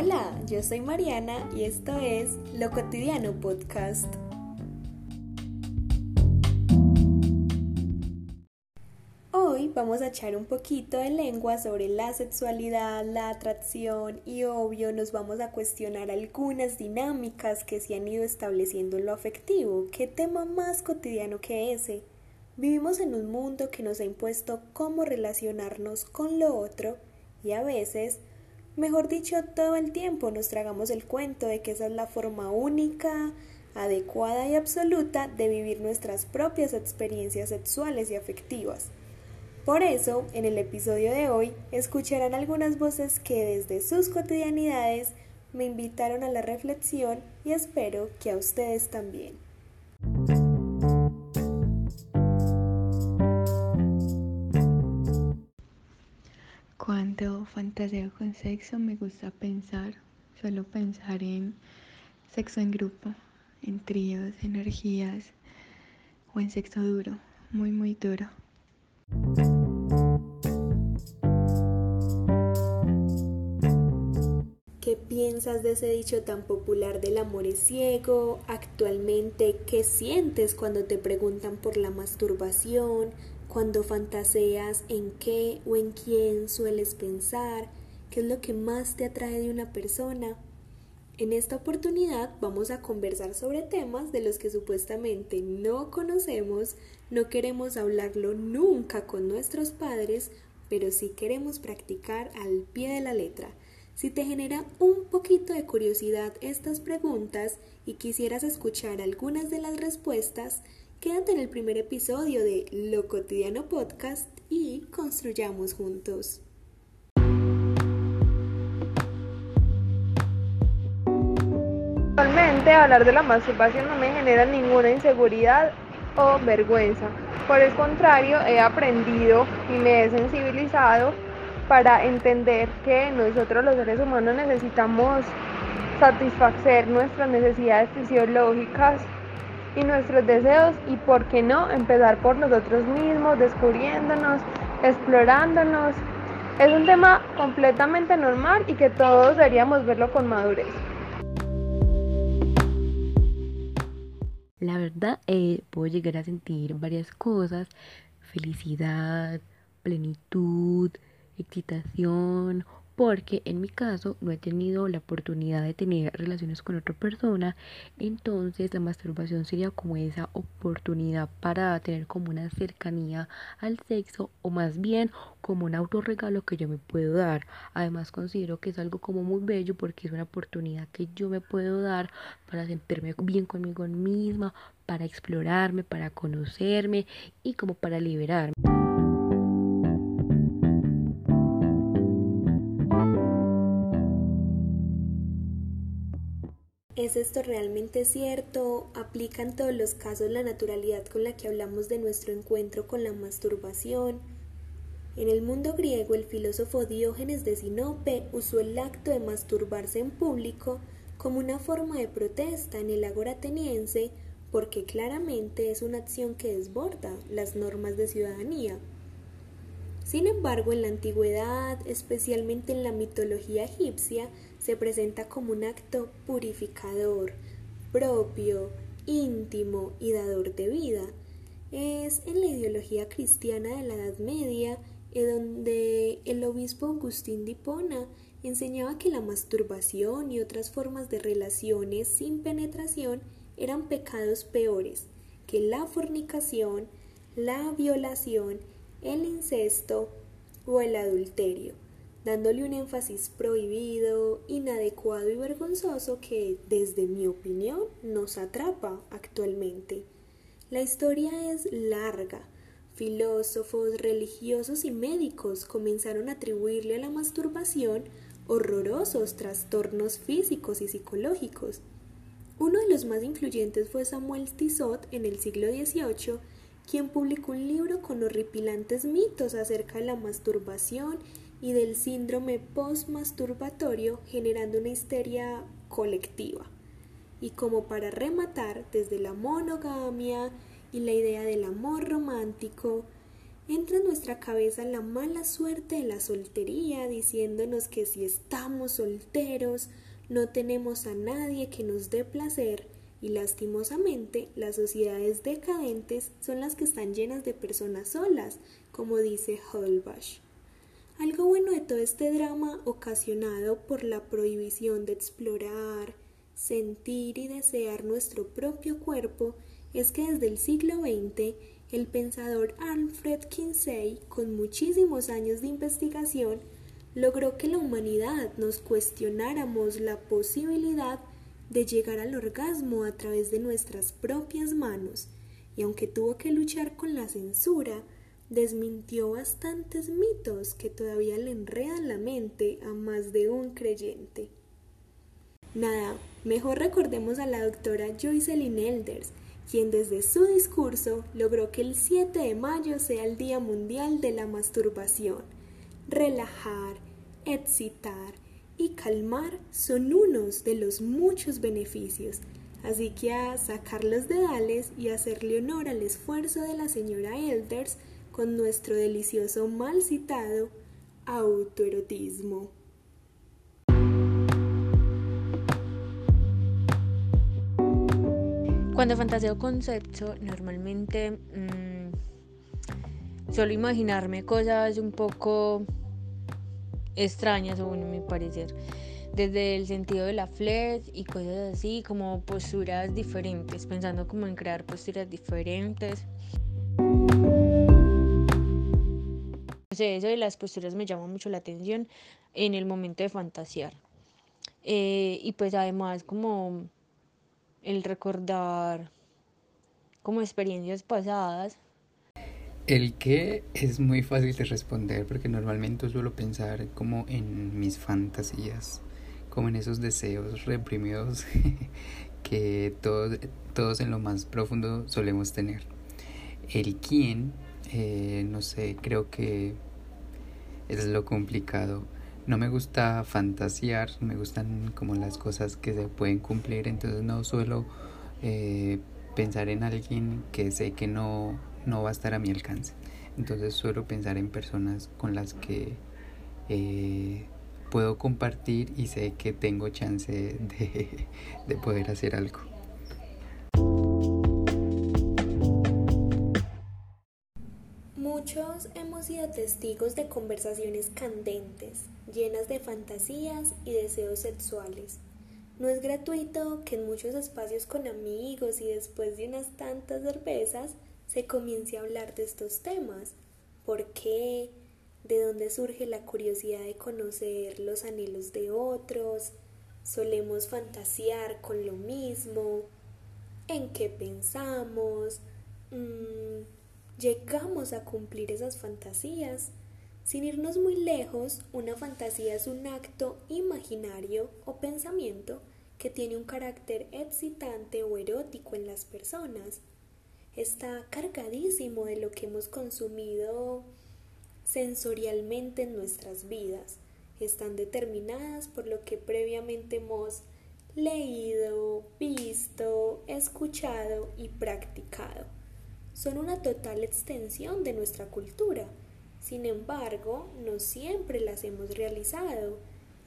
Hola, yo soy Mariana y esto es Lo Cotidiano Podcast. Hoy vamos a echar un poquito de lengua sobre la sexualidad, la atracción y obvio nos vamos a cuestionar algunas dinámicas que se han ido estableciendo en lo afectivo. ¿Qué tema más cotidiano que ese? Vivimos en un mundo que nos ha impuesto cómo relacionarnos con lo otro y a veces Mejor dicho, todo el tiempo nos tragamos el cuento de que esa es la forma única, adecuada y absoluta de vivir nuestras propias experiencias sexuales y afectivas. Por eso, en el episodio de hoy, escucharán algunas voces que desde sus cotidianidades me invitaron a la reflexión y espero que a ustedes también. Cuando fantaseo con sexo me gusta pensar, solo pensar en sexo en grupo, en tríos, energías o en sexo duro, muy muy duro. ¿Qué piensas de ese dicho tan popular del amor es ciego? Actualmente, ¿qué sientes cuando te preguntan por la masturbación? Cuando fantaseas en qué o en quién sueles pensar, qué es lo que más te atrae de una persona. En esta oportunidad vamos a conversar sobre temas de los que supuestamente no conocemos, no queremos hablarlo nunca con nuestros padres, pero sí queremos practicar al pie de la letra. Si te genera un poquito de curiosidad estas preguntas y quisieras escuchar algunas de las respuestas, Quédate en el primer episodio de Lo Cotidiano Podcast y construyamos juntos. Actualmente hablar de la masturbación no me genera ninguna inseguridad o vergüenza. Por el contrario, he aprendido y me he sensibilizado para entender que nosotros los seres humanos necesitamos satisfacer nuestras necesidades fisiológicas y nuestros deseos y por qué no empezar por nosotros mismos, descubriéndonos, explorándonos. Es un tema completamente normal y que todos deberíamos verlo con madurez. La verdad, eh, puedo llegar a sentir varias cosas, felicidad, plenitud, excitación porque en mi caso no he tenido la oportunidad de tener relaciones con otra persona, entonces la masturbación sería como esa oportunidad para tener como una cercanía al sexo o más bien como un autorregalo que yo me puedo dar. Además considero que es algo como muy bello porque es una oportunidad que yo me puedo dar para sentirme bien conmigo misma, para explorarme, para conocerme y como para liberarme. ¿Es esto realmente cierto? ¿Aplica en todos los casos la naturalidad con la que hablamos de nuestro encuentro con la masturbación? En el mundo griego, el filósofo Diógenes de Sinope usó el acto de masturbarse en público como una forma de protesta en el agora ateniense porque claramente es una acción que desborda las normas de ciudadanía. Sin embargo, en la antigüedad, especialmente en la mitología egipcia, se presenta como un acto purificador, propio, íntimo y dador de vida. Es en la ideología cristiana de la Edad Media en donde el obispo Agustín de Hipona enseñaba que la masturbación y otras formas de relaciones sin penetración eran pecados peores que la fornicación, la violación el incesto o el adulterio, dándole un énfasis prohibido, inadecuado y vergonzoso que, desde mi opinión, nos atrapa actualmente. La historia es larga. Filósofos, religiosos y médicos comenzaron a atribuirle a la masturbación horrorosos trastornos físicos y psicológicos. Uno de los más influyentes fue Samuel Tissot en el siglo XVIII, quien publicó un libro con horripilantes mitos acerca de la masturbación y del síndrome postmasturbatorio, generando una histeria colectiva. Y como para rematar, desde la monogamia y la idea del amor romántico, entra en nuestra cabeza la mala suerte de la soltería, diciéndonos que si estamos solteros no tenemos a nadie que nos dé placer y lastimosamente las sociedades decadentes son las que están llenas de personas solas, como dice Holbach. Algo bueno de todo este drama ocasionado por la prohibición de explorar, sentir y desear nuestro propio cuerpo es que desde el siglo XX el pensador Alfred Kinsey, con muchísimos años de investigación, logró que la humanidad nos cuestionáramos la posibilidad de llegar al orgasmo a través de nuestras propias manos, y aunque tuvo que luchar con la censura, desmintió bastantes mitos que todavía le enredan la mente a más de un creyente. Nada, mejor recordemos a la doctora Joycelyn Elders, quien desde su discurso logró que el 7 de mayo sea el Día Mundial de la Masturbación. Relajar, excitar y calmar son unos de los muchos beneficios, así que a sacar los dedales y hacerle honor al esfuerzo de la señora Elders con nuestro delicioso mal citado autoerotismo. Cuando fantaseo con sexo, normalmente mmm, suelo imaginarme cosas un poco extrañas, según mi parecer. Desde el sentido de la flex y cosas así, como posturas diferentes, pensando como en crear posturas diferentes. No sé, eso de las posturas me llama mucho la atención en el momento de fantasear. Eh, y pues además como el recordar como experiencias pasadas. El que es muy fácil de responder porque normalmente suelo pensar como en mis fantasías, como en esos deseos reprimidos que todos, todos en lo más profundo solemos tener. El quién, eh, no sé, creo que es lo complicado no me gusta fantasear, me gustan como las cosas que se pueden cumplir, entonces no suelo eh, pensar en alguien que sé que no, no va a estar a mi alcance. Entonces suelo pensar en personas con las que eh, puedo compartir y sé que tengo chance de, de poder hacer algo. Muchos hemos sido testigos de conversaciones candentes, llenas de fantasías y deseos sexuales. No es gratuito que en muchos espacios con amigos y después de unas tantas cervezas se comience a hablar de estos temas. ¿Por qué? ¿De dónde surge la curiosidad de conocer los anhelos de otros? ¿Solemos fantasear con lo mismo? ¿En qué pensamos? Mm, llegamos a cumplir esas fantasías. Sin irnos muy lejos, una fantasía es un acto imaginario o pensamiento que tiene un carácter excitante o erótico en las personas. Está cargadísimo de lo que hemos consumido sensorialmente en nuestras vidas. Están determinadas por lo que previamente hemos leído, visto, escuchado y practicado son una total extensión de nuestra cultura. Sin embargo, no siempre las hemos realizado.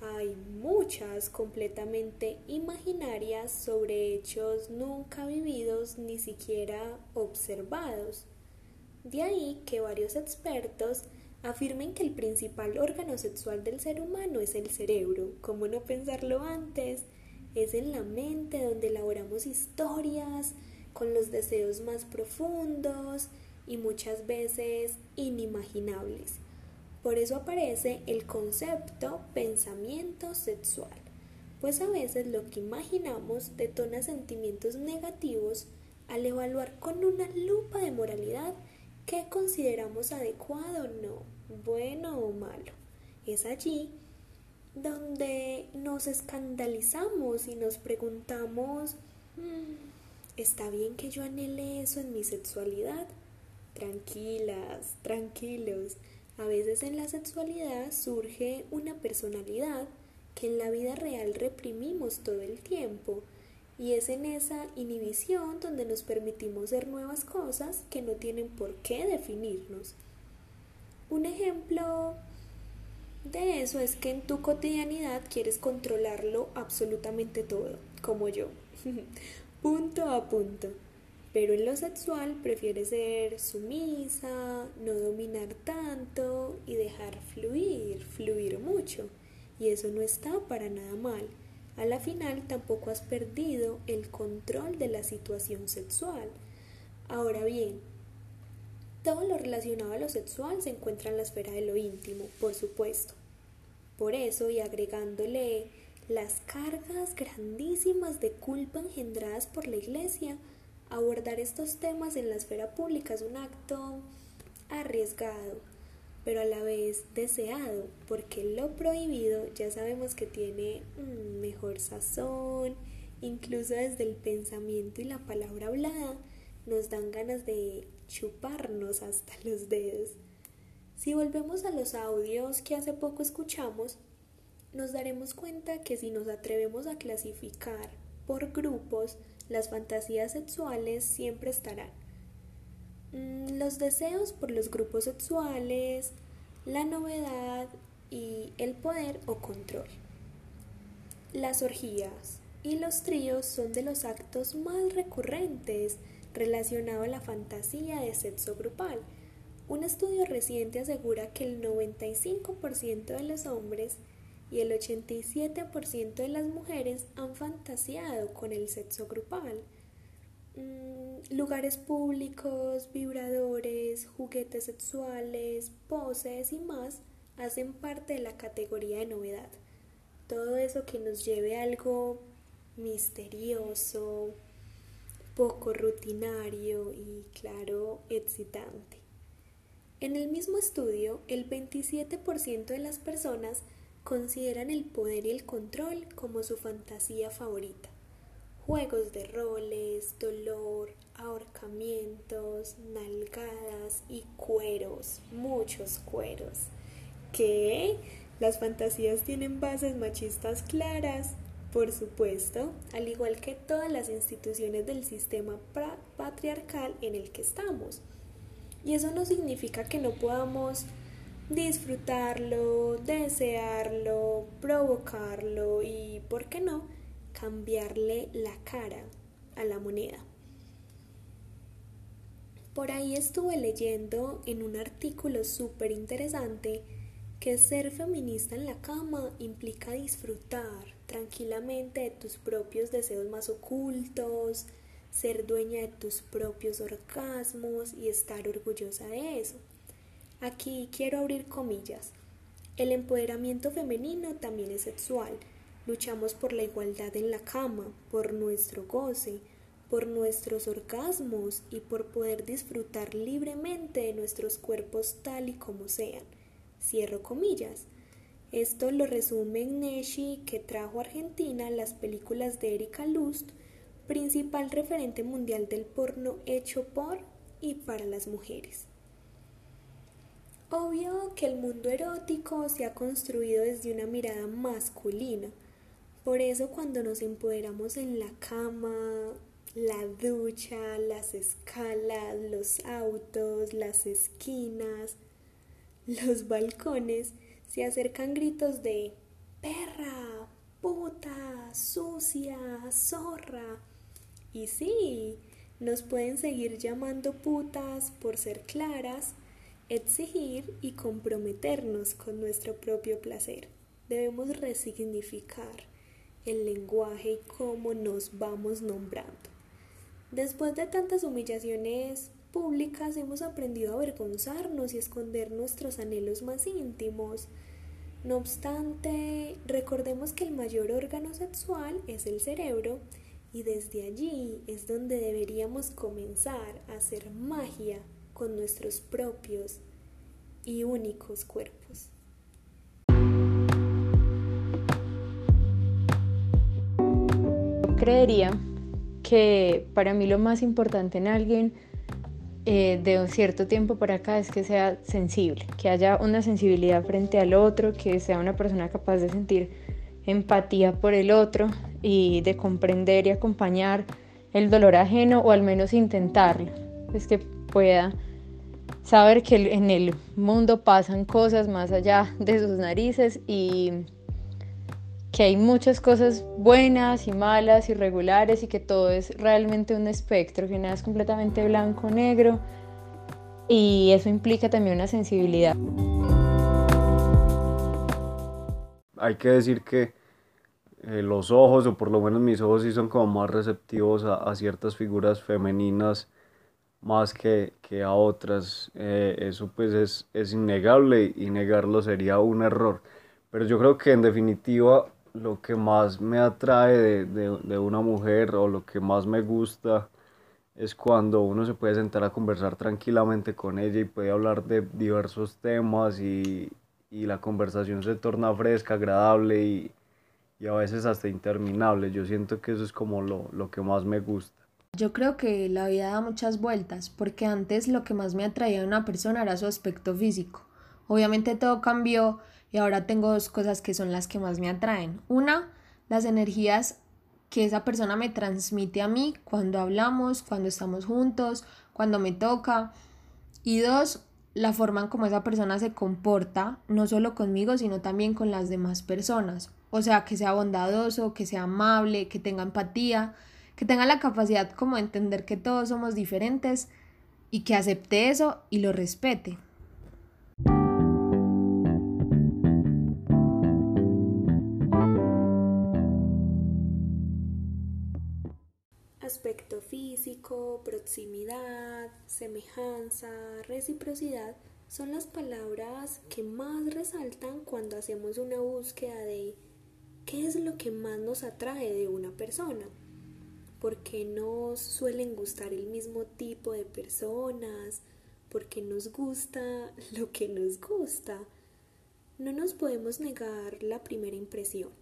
Hay muchas completamente imaginarias sobre hechos nunca vividos ni siquiera observados. De ahí que varios expertos afirmen que el principal órgano sexual del ser humano es el cerebro. ¿Cómo no pensarlo antes? Es en la mente donde elaboramos historias, con los deseos más profundos y muchas veces inimaginables. Por eso aparece el concepto pensamiento sexual, pues a veces lo que imaginamos detona sentimientos negativos al evaluar con una lupa de moralidad qué consideramos adecuado o no, bueno o malo. Es allí donde nos escandalizamos y nos preguntamos, mm, ¿Está bien que yo anhele eso en mi sexualidad? Tranquilas, tranquilos. A veces en la sexualidad surge una personalidad que en la vida real reprimimos todo el tiempo. Y es en esa inhibición donde nos permitimos ser nuevas cosas que no tienen por qué definirnos. ejemplo de eso es que en tu cotidianidad quieres controlarlo absolutamente todo, como yo, punto a punto. Pero en lo sexual prefieres ser sumisa, no dominar tanto y dejar fluir, fluir mucho. Y eso no está para nada mal. A la final tampoco has perdido el control de la situación sexual. Ahora bien, todo lo relacionado a lo sexual se encuentra en la esfera de lo íntimo, por supuesto. Por eso, y agregándole las cargas grandísimas de culpa engendradas por la Iglesia, abordar estos temas en la esfera pública es un acto arriesgado, pero a la vez deseado, porque lo prohibido ya sabemos que tiene un mejor sazón, incluso desde el pensamiento y la palabra hablada, nos dan ganas de chuparnos hasta los dedos. Si volvemos a los audios que hace poco escuchamos, nos daremos cuenta que si nos atrevemos a clasificar por grupos, las fantasías sexuales siempre estarán. Mm, los deseos por los grupos sexuales, la novedad y el poder o control. Las orgías y los tríos son de los actos más recurrentes relacionado a la fantasía de sexo grupal. Un estudio reciente asegura que el 95% de los hombres y el 87% de las mujeres han fantaseado con el sexo grupal. Mm, lugares públicos, vibradores, juguetes sexuales, poses y más hacen parte de la categoría de novedad. Todo eso que nos lleve a algo misterioso, poco rutinario y, claro, excitante. En el mismo estudio, el 27% de las personas consideran el poder y el control como su fantasía favorita. Juegos de roles, dolor, ahorcamientos, nalgadas y cueros, muchos cueros. ¿Qué? ¿Las fantasías tienen bases machistas claras? Por supuesto, al igual que todas las instituciones del sistema patriarcal en el que estamos. Y eso no significa que no podamos disfrutarlo, desearlo, provocarlo y, ¿por qué no?, cambiarle la cara a la moneda. Por ahí estuve leyendo en un artículo súper interesante que ser feminista en la cama implica disfrutar tranquilamente de tus propios deseos más ocultos, ser dueña de tus propios orgasmos y estar orgullosa de eso. Aquí quiero abrir comillas. El empoderamiento femenino también es sexual. Luchamos por la igualdad en la cama, por nuestro goce, por nuestros orgasmos y por poder disfrutar libremente de nuestros cuerpos tal y como sean. Cierro comillas. Esto lo resume Neshi, que trajo a Argentina las películas de Erika Lust, principal referente mundial del porno hecho por y para las mujeres. Obvio que el mundo erótico se ha construido desde una mirada masculina. Por eso cuando nos empoderamos en la cama, la ducha, las escalas, los autos, las esquinas, los balcones, se acercan gritos de perra, puta, sucia, zorra. Y sí, nos pueden seguir llamando putas por ser claras exigir y comprometernos con nuestro propio placer. Debemos resignificar el lenguaje y cómo nos vamos nombrando. Después de tantas humillaciones públicas hemos aprendido a avergonzarnos y esconder nuestros anhelos más íntimos. No obstante, recordemos que el mayor órgano sexual es el cerebro y desde allí es donde deberíamos comenzar a hacer magia con nuestros propios y únicos cuerpos. Creería que para mí lo más importante en alguien eh, de un cierto tiempo para acá es que sea sensible, que haya una sensibilidad frente al otro, que sea una persona capaz de sentir empatía por el otro y de comprender y acompañar el dolor ajeno o al menos intentarlo, es que pueda saber que en el mundo pasan cosas más allá de sus narices y que hay muchas cosas buenas y malas, irregulares y que todo es realmente un espectro, que nada es completamente blanco o negro y eso implica también una sensibilidad. Hay que decir que eh, los ojos, o por lo menos mis ojos, sí son como más receptivos a, ciertas figuras femeninas más que, que a otras. Eh, eso pues es, es innegable y negarlo sería un error. Pero yo creo que en definitiva lo que más me atrae de, de, de, una mujer o lo que más me gusta es cuando uno se puede sentar a conversar tranquilamente con ella y puede hablar de diversos temas y, y la conversación se torna fresca, agradable y, y, a veces hasta interminable. Yo siento que eso es como lo, lo que más me gusta. Yo creo que la vida da muchas vueltas, porque antes lo que más me atraía a una persona era su aspecto físico. Obviamente todo cambió y ahora tengo dos cosas que son las que más me atraen. Una, las energías que esa persona me transmite a mí cuando hablamos, cuando estamos juntos, cuando me toca. Y dos, la forma en cómo esa persona se comporta, no solo conmigo, sino también con las demás personas. O sea, que sea bondadoso, que sea amable, que tenga empatía, que tenga la capacidad como de entender que todos somos diferentes y que acepte eso y lo respete. aspecto físico, proximidad, semejanza, reciprocidad son las palabras que más resaltan cuando hacemos una búsqueda de qué es lo que más nos atrae de una persona. Porque nos suelen gustar el mismo tipo de personas, porque nos gusta lo que nos gusta. No nos podemos negar la primera impresión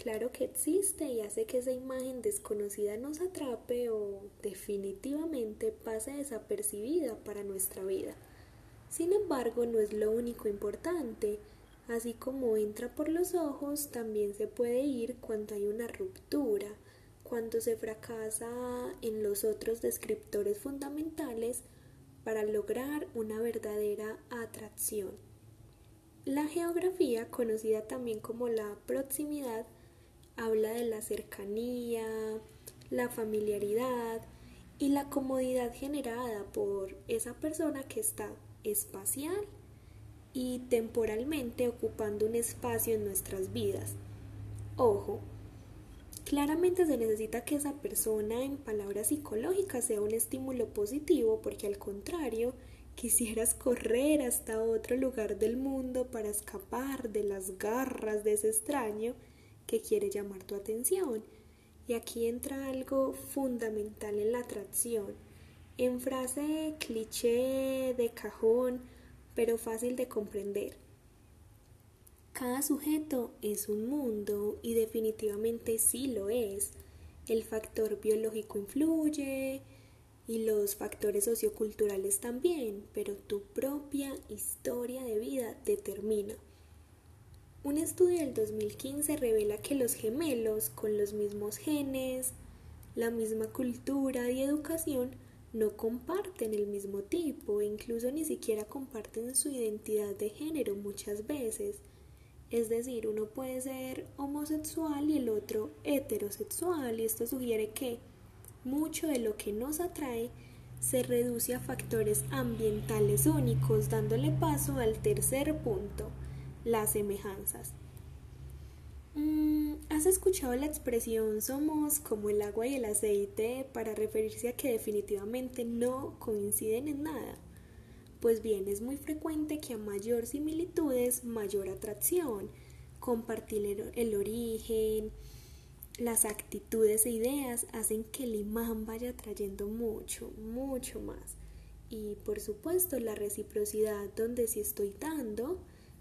claro que existe y hace que esa imagen desconocida nos atrape o definitivamente pase desapercibida para nuestra vida. Sin embargo, no es lo único importante. Así como entra por los ojos, también se puede ir cuando hay una ruptura, cuando se fracasa en los otros descriptores fundamentales para lograr una verdadera atracción. La geografía, conocida también como la proximidad, habla de la cercanía, la familiaridad y la comodidad generada por esa persona que está espacial y temporalmente ocupando un espacio en nuestras vidas. Ojo, claramente se necesita que esa persona en palabras psicológicas sea un estímulo positivo porque al contrario, quisieras correr hasta otro lugar del mundo para escapar de las garras de ese extraño que quiere llamar tu atención. Y aquí entra algo fundamental en la atracción. En frase cliché de cajón, pero fácil de comprender. Cada sujeto es un mundo y definitivamente sí lo es. El factor biológico influye y los factores socioculturales también, pero tu propia historia de vida determina. Un estudio del 2015 revela que los gemelos con los mismos genes, la misma cultura y educación no comparten el mismo tipo incluso ni siquiera comparten su identidad de género muchas veces. Es decir, uno puede ser homosexual y el otro heterosexual y esto sugiere que mucho de lo que nos atrae se reduce a factores ambientales únicos, dándole paso al tercer punto, las semejanzas. Mm, ¿Has escuchado la expresión somos como el agua y el aceite para referirse a que definitivamente no coinciden en nada? Pues bien, es muy frecuente que a mayor similitudes, mayor atracción. Compartir el origen, las actitudes e ideas hacen que el imán vaya trayendo mucho, mucho más. Y por supuesto la reciprocidad donde si estoy dando,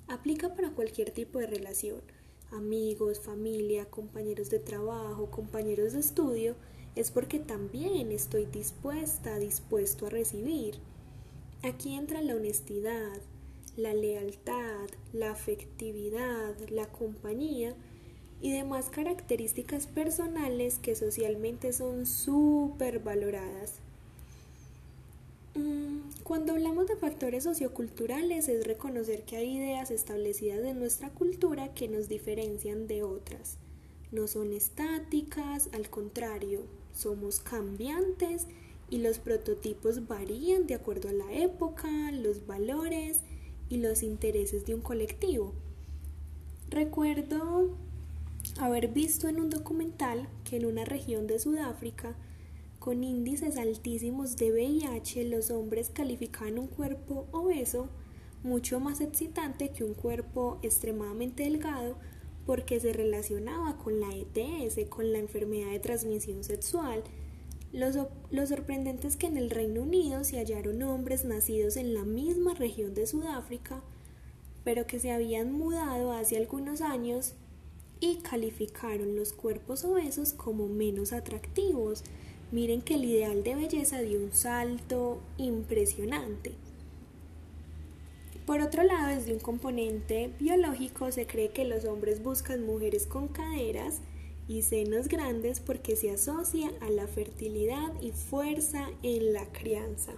Aplica para cualquier tipo de relación, amigos, familia, compañeros de trabajo, compañeros de estudio, es porque también estoy dispuesta, dispuesto a recibir. Aquí entra la honestidad, la lealtad, la afectividad, la compañía y demás características personales que socialmente son súper valoradas. Mm, Cuando hablamos de factores socioculturales es reconocer que hay ideas establecidas en nuestra cultura que nos diferencian de otras. No son estáticas, al contrario, somos cambiantes y los prototipos varían de acuerdo a la época, los valores y los intereses de un colectivo. Recuerdo haber visto en un documental que en una región de Sudáfrica con índices altísimos de VIH los hombres calificaban un cuerpo obeso mucho más excitante que un cuerpo extremadamente delgado porque se relacionaba con la ETS, con la enfermedad de transmisión sexual. Lo, lo, sorprendente es que en el Reino Unido se hallaron hombres nacidos en la misma región de Sudáfrica pero que se habían mudado hace algunos años y calificaron los cuerpos obesos como menos atractivos. Miren que el ideal de belleza dio un salto impresionante. Por otro lado, desde un componente biológico se cree que los hombres buscan mujeres con caderas y senos grandes porque se asocia a la fertilidad y fuerza en la crianza.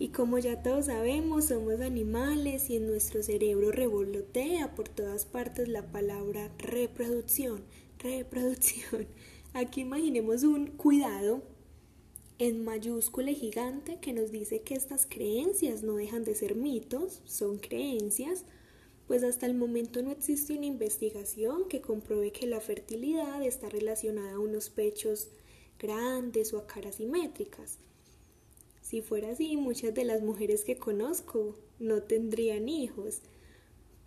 Y como ya todos sabemos, somos animales y en nuestro cerebro revolotea por todas partes la palabra reproducción, reproducción. Aquí imaginemos un cuidado en mayúscula gigante que nos dice que estas creencias no dejan de ser mitos, son creencias, pues hasta el momento no existe una investigación que compruebe que la fertilidad está relacionada a unos pechos grandes o a caras simétricas. Si fuera así, muchas de las mujeres que conozco no tendrían hijos.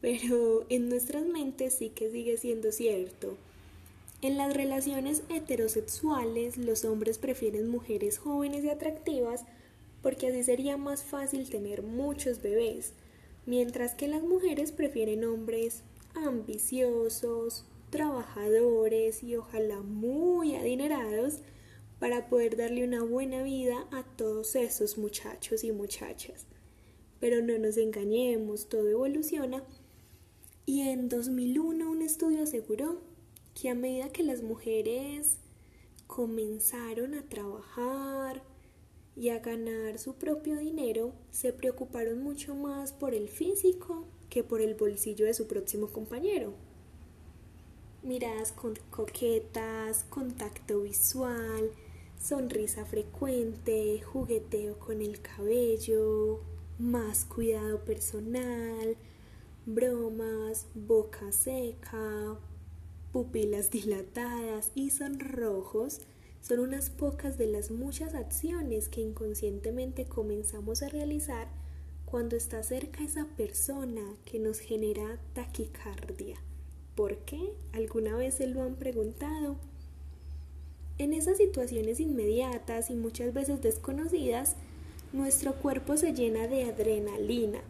Pero en nuestras mentes sí que sigue siendo cierto. En las relaciones heterosexuales, los hombres prefieren mujeres jóvenes y atractivas porque así sería más fácil tener muchos bebés, mientras que las mujeres prefieren hombres ambiciosos, trabajadores y ojalá muy adinerados para poder darle una buena vida a todos esos muchachos y muchachas. Pero no nos engañemos, todo evoluciona. Y en 2001 un estudio aseguró que a medida que las mujeres comenzaron a trabajar y a ganar su propio dinero, se preocuparon mucho más por el físico que por el bolsillo de su próximo compañero. Miradas con coquetas, contacto visual, sonrisa frecuente, jugueteo con el cabello, más cuidado personal, bromas, boca seca, pupilas dilatadas y sonrojos son unas pocas de las muchas acciones que inconscientemente comenzamos a realizar cuando está cerca esa persona que nos genera taquicardia. ¿Por qué? ¿Alguna vez se lo han preguntado? En esas situaciones inmediatas y muchas veces desconocidas, nuestro cuerpo se llena de adrenalina.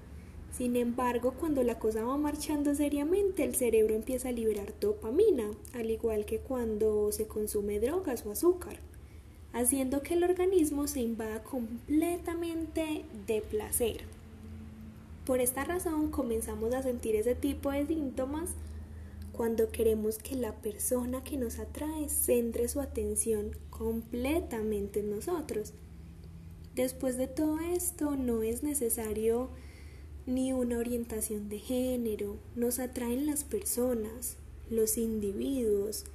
Sin embargo, cuando la cosa va marchando seriamente, el cerebro empieza a liberar dopamina, al igual que cuando se consume drogas o azúcar, haciendo que el organismo se invada completamente de placer. Por esta razón comenzamos a sentir ese tipo de síntomas cuando queremos que la persona que nos atrae centre su atención completamente en nosotros. Después de todo esto, no es necesario ni una orientación de género, nos atraen las personas, los individuos,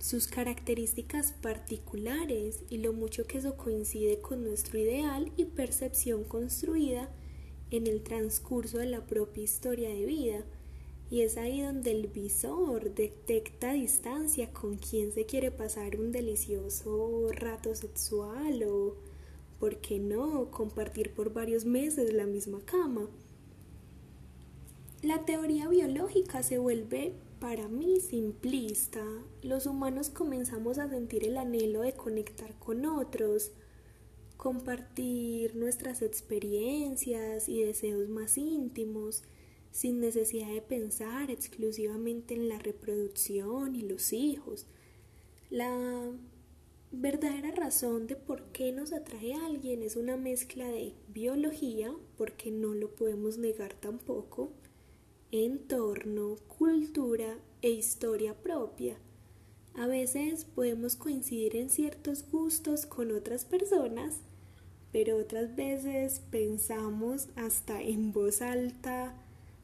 sus características particulares y lo mucho que eso coincide con nuestro ideal y percepción construida en el transcurso de la propia historia de vida y es ahí donde el visor detecta a distancia con quién se quiere pasar un delicioso rato sexual o, ¿por qué no?, compartir por varios meses la misma cama. La teoría biológica se vuelve para mí simplista. Los humanos comenzamos a sentir el anhelo de conectar con otros, compartir nuestras experiencias y deseos más íntimos sin necesidad de pensar exclusivamente en la reproducción y los hijos. La verdadera razón de por qué nos atrae a alguien es una mezcla de biología, porque no lo podemos negar tampoco, entorno, cultura e historia propia. A veces podemos coincidir en ciertos gustos con otras personas, pero otras veces pensamos hasta en voz alta,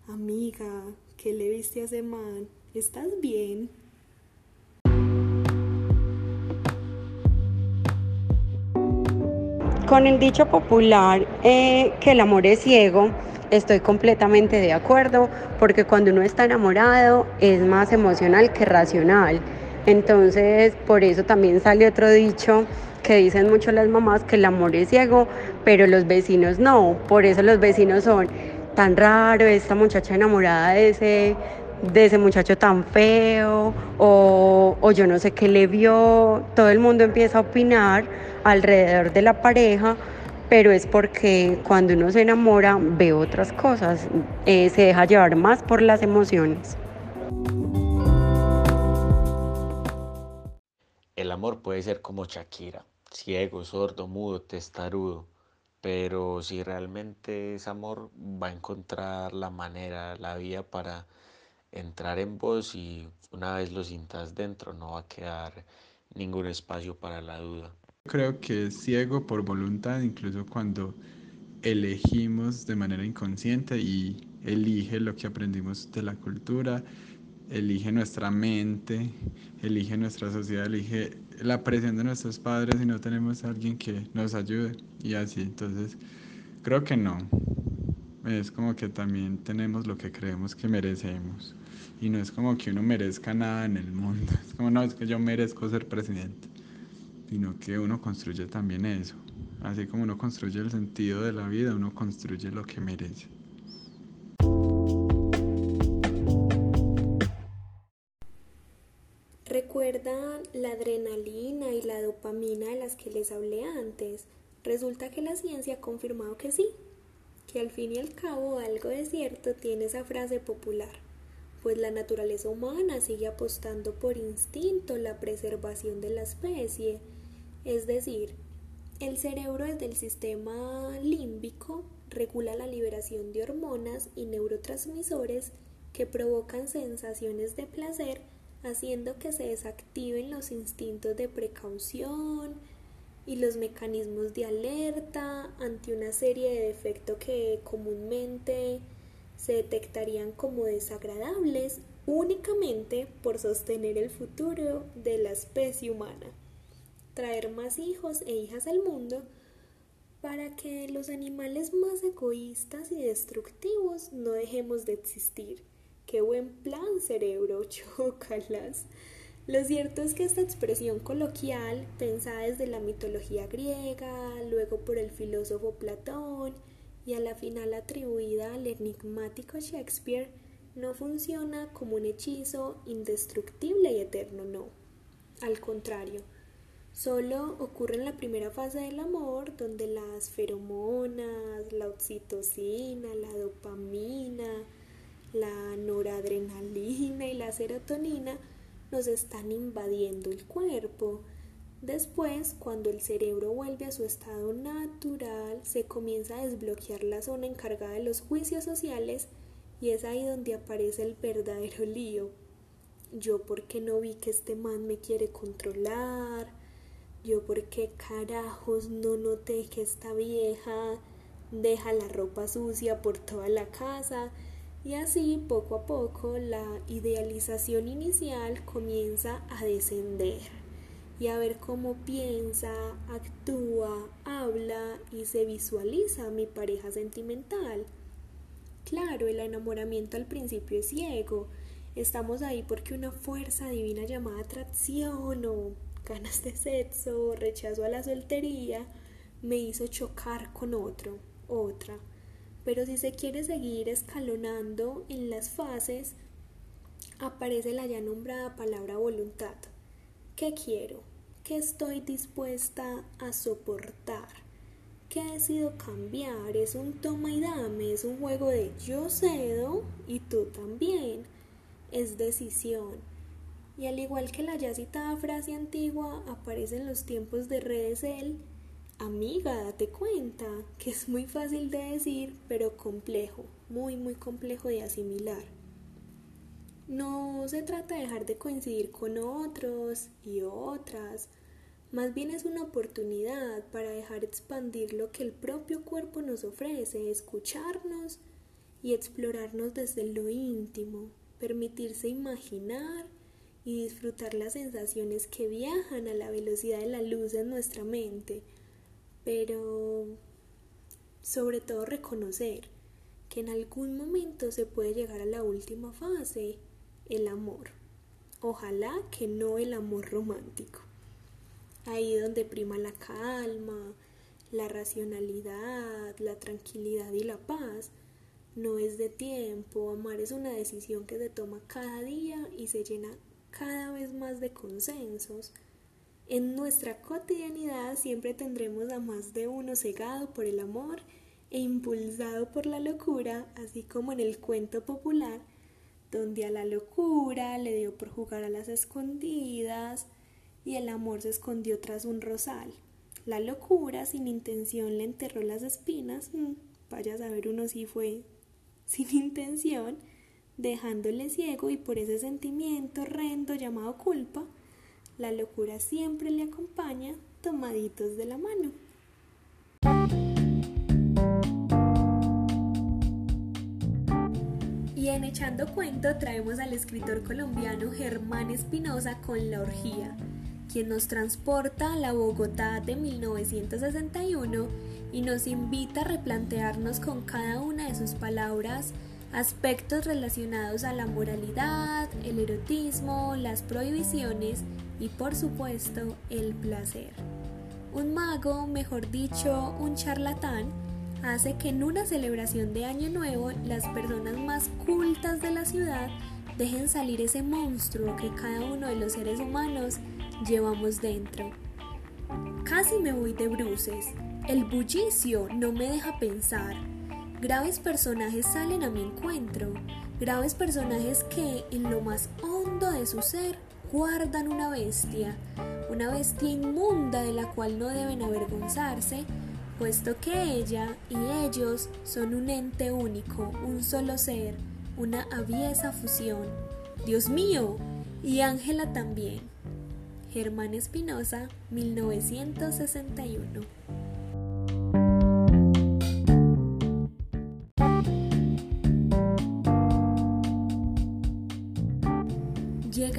amiga, ¿qué le viste a ese man? ¿Estás bien? Con el dicho popular eh, que el amor es ciego, estoy completamente de acuerdo, porque cuando uno está enamorado es más emocional que racional. Entonces, por eso también sale otro dicho que dicen mucho las mamás que el amor es ciego, pero los vecinos no. Por eso los vecinos son tan raro, esta muchacha enamorada de ese, de ese muchacho tan feo, o, o yo no sé qué le vio. Todo el mundo empieza a opinar alrededor de la pareja pero es porque cuando uno se enamora ve otras cosas, eh, se deja llevar más por las emociones. El amor puede ser como Shakira, ciego, sordo, mudo, testarudo, pero si realmente es amor va a encontrar la manera, la vía para entrar en vos y una vez lo sientas dentro no va a quedar ningún espacio para la duda. Creo que es ciego por voluntad, incluso cuando elegimos de manera inconsciente y elige lo que aprendimos de la cultura, elige nuestra mente, elige nuestra sociedad, elige la presión de nuestros padres y no tenemos a alguien que nos ayude y así. Entonces, creo que no. Es como que también tenemos lo que creemos que merecemos. Y no es como que uno merezca nada en el mundo. Es como, no, es que yo merezco ser presidente sino que uno construye también eso. Así como uno construye el sentido de la vida, uno construye lo que merece. ¿Recuerdan la adrenalina y la dopamina de las que les hablé antes? Resulta que la ciencia ha confirmado que sí, que al fin y al cabo algo de cierto tiene esa frase popular, pues la naturaleza humana sigue apostando por instinto la preservación de la especie es decir, el cerebro desde el sistema límbico regula la liberación de hormonas y neurotransmisores que provocan sensaciones de placer, haciendo que se desactiven los instintos de precaución y los mecanismos de alerta ante una serie de defectos que comúnmente se detectarían como desagradables únicamente por sostener el futuro de la especie humana traer más hijos e hijas al mundo para que los animales más egoístas y destructivos no dejemos de existir. Qué buen plan, cerebro, chócalas. Lo cierto es que esta expresión coloquial, pensada desde la mitología griega, luego por el filósofo Platón y a la final atribuida al enigmático Shakespeare, no funciona como un hechizo indestructible y eterno, no. Al contrario, Solo ocurre en la primera fase del amor, donde las feromonas, la oxitocina, la dopamina, la noradrenalina y la serotonina nos están invadiendo el cuerpo. Después, cuando el cerebro vuelve a su estado natural, se comienza a desbloquear la zona encargada de los juicios sociales y es ahí donde aparece el verdadero lío. Yo porque no vi que este man me quiere controlar, yo por qué carajos no noté que esta vieja deja la ropa sucia por toda la casa y así poco a poco la idealización inicial comienza a descender y a ver cómo piensa, actúa, habla y se visualiza mi pareja sentimental. Claro, el enamoramiento al principio es ciego. Estamos ahí porque una fuerza divina llamada atracción o ganas de sexo, rechazo a la soltería, me hizo chocar con otro, otra. Pero si se quiere seguir escalonando en las fases, aparece la ya nombrada palabra voluntad. ¿Qué quiero? ¿Qué estoy dispuesta a soportar? ¿Qué decido cambiar? Es un toma y dame, es un juego de yo cedo y tú también. Es decisión y al igual que la ya citada frase antigua aparece en los tiempos de redes el amiga, date cuenta, que es muy fácil de decir, pero complejo, muy muy complejo de asimilar. No se trata de dejar de coincidir con otros y otras, Más bien es una oportunidad para dejar expandir lo que el propio cuerpo nos ofrece, escucharnos y explorarnos desde lo íntimo, permitirse imaginar y disfrutar las sensaciones que viajan a la velocidad de la luz en nuestra mente, pero sobre todo reconocer que en algún momento se puede llegar a la última fase, el amor. Ojalá que no el amor romántico. Ahí donde prima la calma, la racionalidad, la tranquilidad y la paz. No es de tiempo, amar es una decisión que se toma cada día y se llena cada vez más de consensos. En nuestra cotidianidad siempre tendremos a más de uno cegado por el amor e impulsado por la locura, así como en el cuento popular, donde a la locura le dio por jugar a las escondidas y el amor se escondió tras un rosal. La locura sin intención le enterró las espinas, mm, vaya a saber uno si fue sin intención, dejándole ciego y por ese sentimiento horrendo llamado culpa, la locura siempre le acompaña tomaditos de la mano. Y en Echando Cuento traemos al escritor colombiano Germán Espinosa con La Orgía, quien nos transporta a la Bogotá de 1961 y nos invita a replantearnos con cada una de sus palabras aspectos relacionados a la moralidad, el erotismo, las prohibiciones y por supuesto el placer. Un mago, mejor dicho, un charlatán, hace que en una celebración de Año Nuevo las personas más cultas de la ciudad dejen salir ese monstruo que cada uno de los seres humanos llevamos dentro. Casi me voy de bruces. El bullicio no me deja pensar. Graves personajes salen a mi encuentro. Graves personajes que en lo más hondo de su ser guardan una bestia, una bestia inmunda de la cual no deben avergonzarse, puesto que ella y ellos son un ente único, un solo ser, una aviesa fusión. Dios mío, y Ángela también. Germán Espinosa, 1961.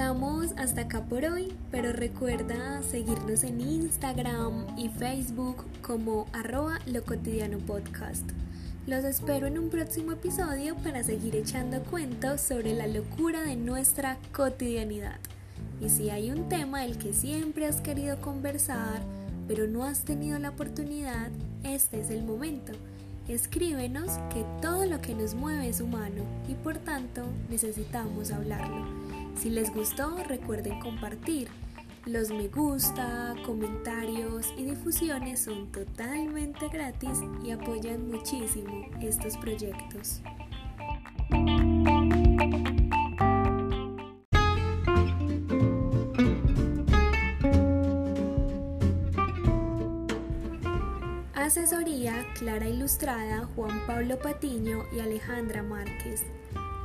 Hasta acá por hoy, pero recuerda seguirnos en Instagram y Facebook como arroba lo cotidiano podcast. Los espero en un próximo episodio para seguir echando cuentos sobre la locura de nuestra cotidianidad. Y si hay un tema del que siempre has querido conversar, pero no has tenido la oportunidad, este es el momento. Escríbenos que todo lo que nos mueve es humano y por tanto necesitamos hablarlo. Si les gustó, recuerden compartir. Los me gusta, comentarios y difusiones son totalmente gratis y apoyan muchísimo estos proyectos. Asesoría Clara Ilustrada Juan Pablo Patiño y Alejandra Márquez.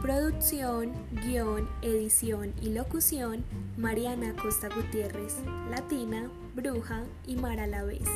Producción, guion, edición y locución, Mariana Costa Gutiérrez, Latina, Bruja y Mara la vez.